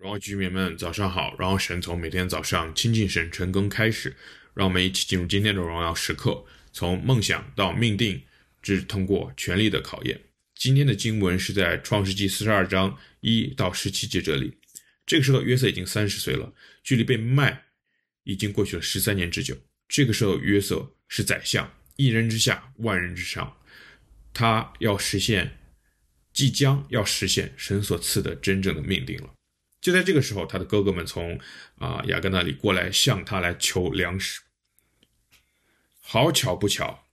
荣耀居民们，早上好！然后神从每天早上亲近神晨更开始，让我们一起进入今天的荣耀时刻，从梦想到命定，只通过权力的考验。今天的经文是在创世纪四十二章一到十七节这里。这个时候约瑟已经三十岁了，距离被卖已经过去了十三年之久。这个时候约瑟是宰相，一人之下，万人之上，他要实现，即将要实现神所赐的真正的命定了。就在这个时候，他的哥哥们从啊雅各那里过来，向他来求粮食。好巧不巧，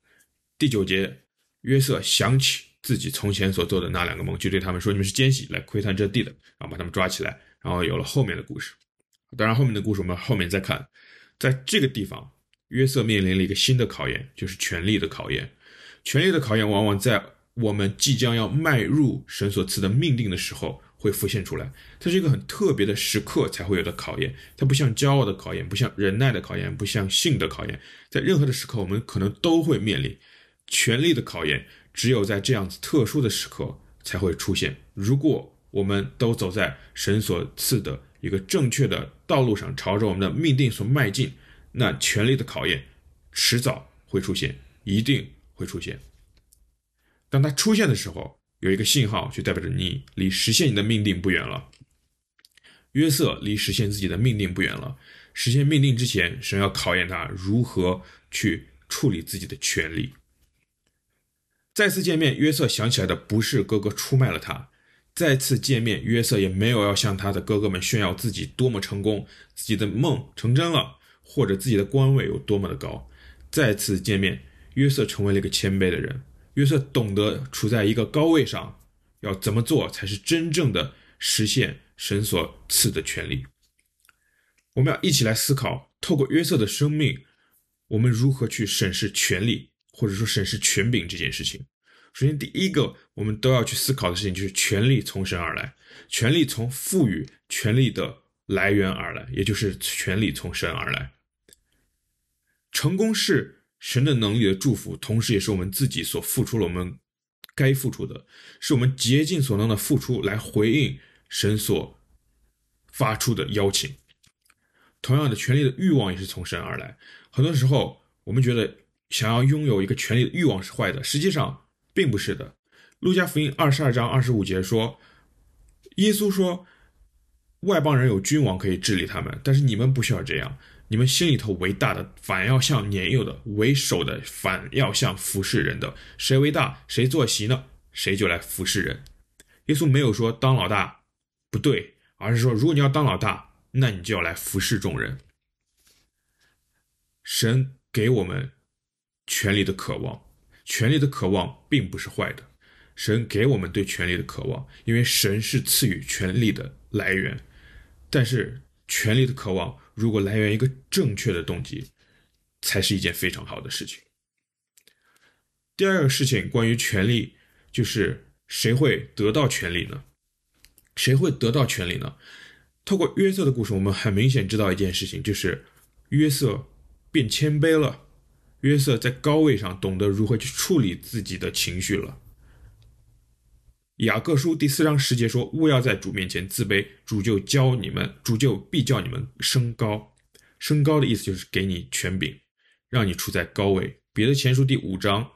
第九节，约瑟想起自己从前所做的那两个梦，就对他们说：“你们是奸细，来窥探这地的。”然后把他们抓起来，然后有了后面的故事。当然，后面的故事我们后面再看。在这个地方，约瑟面临了一个新的考验，就是权力的考验。权力的考验往往在我们即将要迈入神所赐的命定的时候。会浮现出来，它是一个很特别的时刻才会有的考验。它不像骄傲的考验，不像忍耐的考验，不像性的考验。在任何的时刻，我们可能都会面临权力的考验。只有在这样子特殊的时刻才会出现。如果我们都走在神所赐的一个正确的道路上，朝着我们的命定所迈进，那权力的考验迟早会出现，一定会出现。当它出现的时候，有一个信号，就代表着你离实现你的命定不远了。约瑟离实现自己的命定不远了。实现命定之前，神要考验他如何去处理自己的权利。再次见面，约瑟想起来的不是哥哥出卖了他。再次见面，约瑟也没有要向他的哥哥们炫耀自己多么成功，自己的梦成真了，或者自己的官位有多么的高。再次见面，约瑟成为了一个谦卑的人。约瑟懂得处在一个高位上，要怎么做才是真正的实现神所赐的权利。我们要一起来思考，透过约瑟的生命，我们如何去审视权力，或者说审视权柄这件事情。首先，第一个我们都要去思考的事情就是权力从神而来，权力从赋予权力的来源而来，也就是权力从神而来。成功是。神的能力的祝福，同时也是我们自己所付出了我们该付出的，是我们竭尽所能的付出来回应神所发出的邀请。同样的，权力的欲望也是从神而来。很多时候，我们觉得想要拥有一个权力的欲望是坏的，实际上并不是的。路加福音二十二章二十五节说，耶稣说，外邦人有君王可以治理他们，但是你们不需要这样。你们心里头为大的，反要像年幼的；为首的，反要像服侍人的。谁为大，谁坐席呢？谁就来服侍人。耶稣没有说当老大不对，而是说如果你要当老大，那你就要来服侍众人。神给我们权力的渴望，权力的渴望并不是坏的。神给我们对权力的渴望，因为神是赐予权力的来源。但是权力的渴望。如果来源一个正确的动机，才是一件非常好的事情。第二个事情关于权力，就是谁会得到权力呢？谁会得到权力呢？透过约瑟的故事，我们很明显知道一件事情，就是约瑟变谦卑了。约瑟在高位上懂得如何去处理自己的情绪了。雅各书第四章十节说：“勿要在主面前自卑，主就教你们，主就必叫你们升高。升高的意思就是给你权柄，让你处在高位。”彼得前书第五章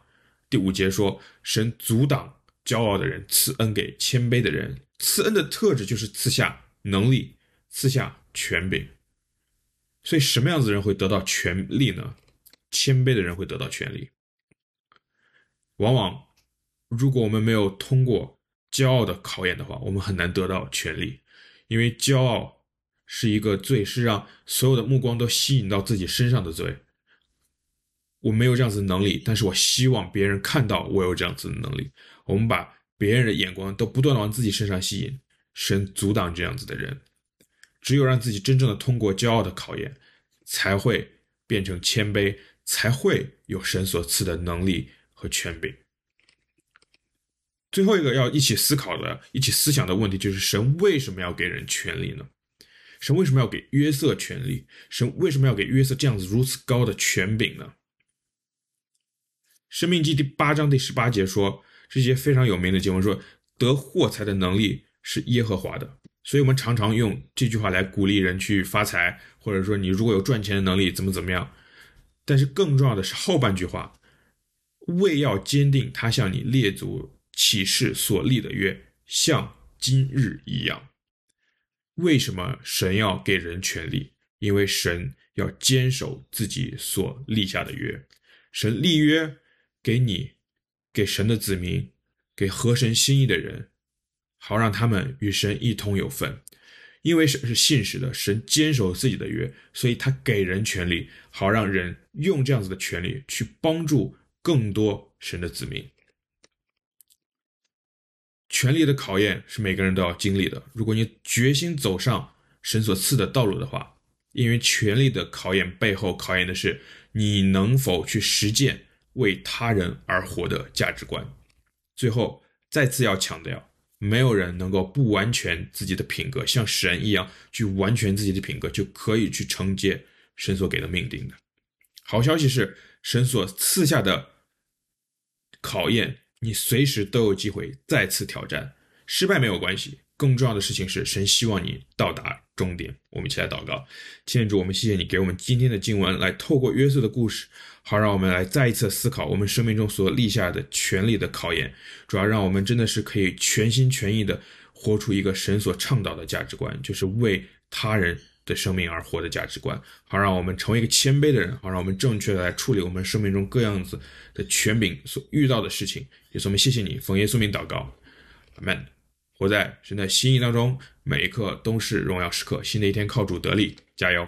第五节说：“神阻挡骄傲的人，赐恩给谦卑的人。赐恩的特质就是赐下能力，赐下权柄。所以，什么样子的人会得到权力呢？谦卑的人会得到权力。往往，如果我们没有通过。骄傲的考验的话，我们很难得到权力，因为骄傲是一个罪，是让所有的目光都吸引到自己身上的罪。我没有这样子的能力，但是我希望别人看到我有这样子的能力。我们把别人的眼光都不断的往自己身上吸引，神阻挡这样子的人。只有让自己真正的通过骄傲的考验，才会变成谦卑，才会有神所赐的能力和权柄。最后一个要一起思考的、一起思想的问题，就是神为什么要给人权力呢？神为什么要给约瑟权力？神为什么要给约瑟这样子如此高的权柄呢？生命记第八章第十八节说，这些非常有名的经文说，得获财的能力是耶和华的，所以我们常常用这句话来鼓励人去发财，或者说你如果有赚钱的能力，怎么怎么样。但是更重要的是后半句话，为要坚定他向你列祖起誓所立的约，像今日一样。为什么神要给人权利？因为神要坚守自己所立下的约。神立约给你，给神的子民，给合神心意的人，好让他们与神一同有份。因为神是信实的，神坚守自己的约，所以他给人权利，好让人用这样子的权利去帮助更多神的子民。权力的考验是每个人都要经历的。如果你决心走上神所赐的道路的话，因为权力的考验背后考验的是你能否去实践为他人而活的价值观。最后，再次要强调，没有人能够不完全自己的品格，像神一样去完全自己的品格，就可以去承接神所给的命定的。好消息是，神所赐下的考验。你随时都有机会再次挑战，失败没有关系。更重要的事情是，神希望你到达终点。我们一起来祷告，天主，我们谢谢你给我们今天的经文，来透过约瑟的故事，好让我们来再一次思考我们生命中所立下的权力的考验。主要让我们真的是可以全心全意的活出一个神所倡导的价值观，就是为他人。的生命而活的价值观，好让我们成为一个谦卑的人，好让我们正确的来处理我们生命中各样子的权柄所遇到的事情。也是我们谢谢你，奉耶稣名祷告，阿门。活在神的心意当中，每一刻都是荣耀时刻。新的一天靠主得力，加油。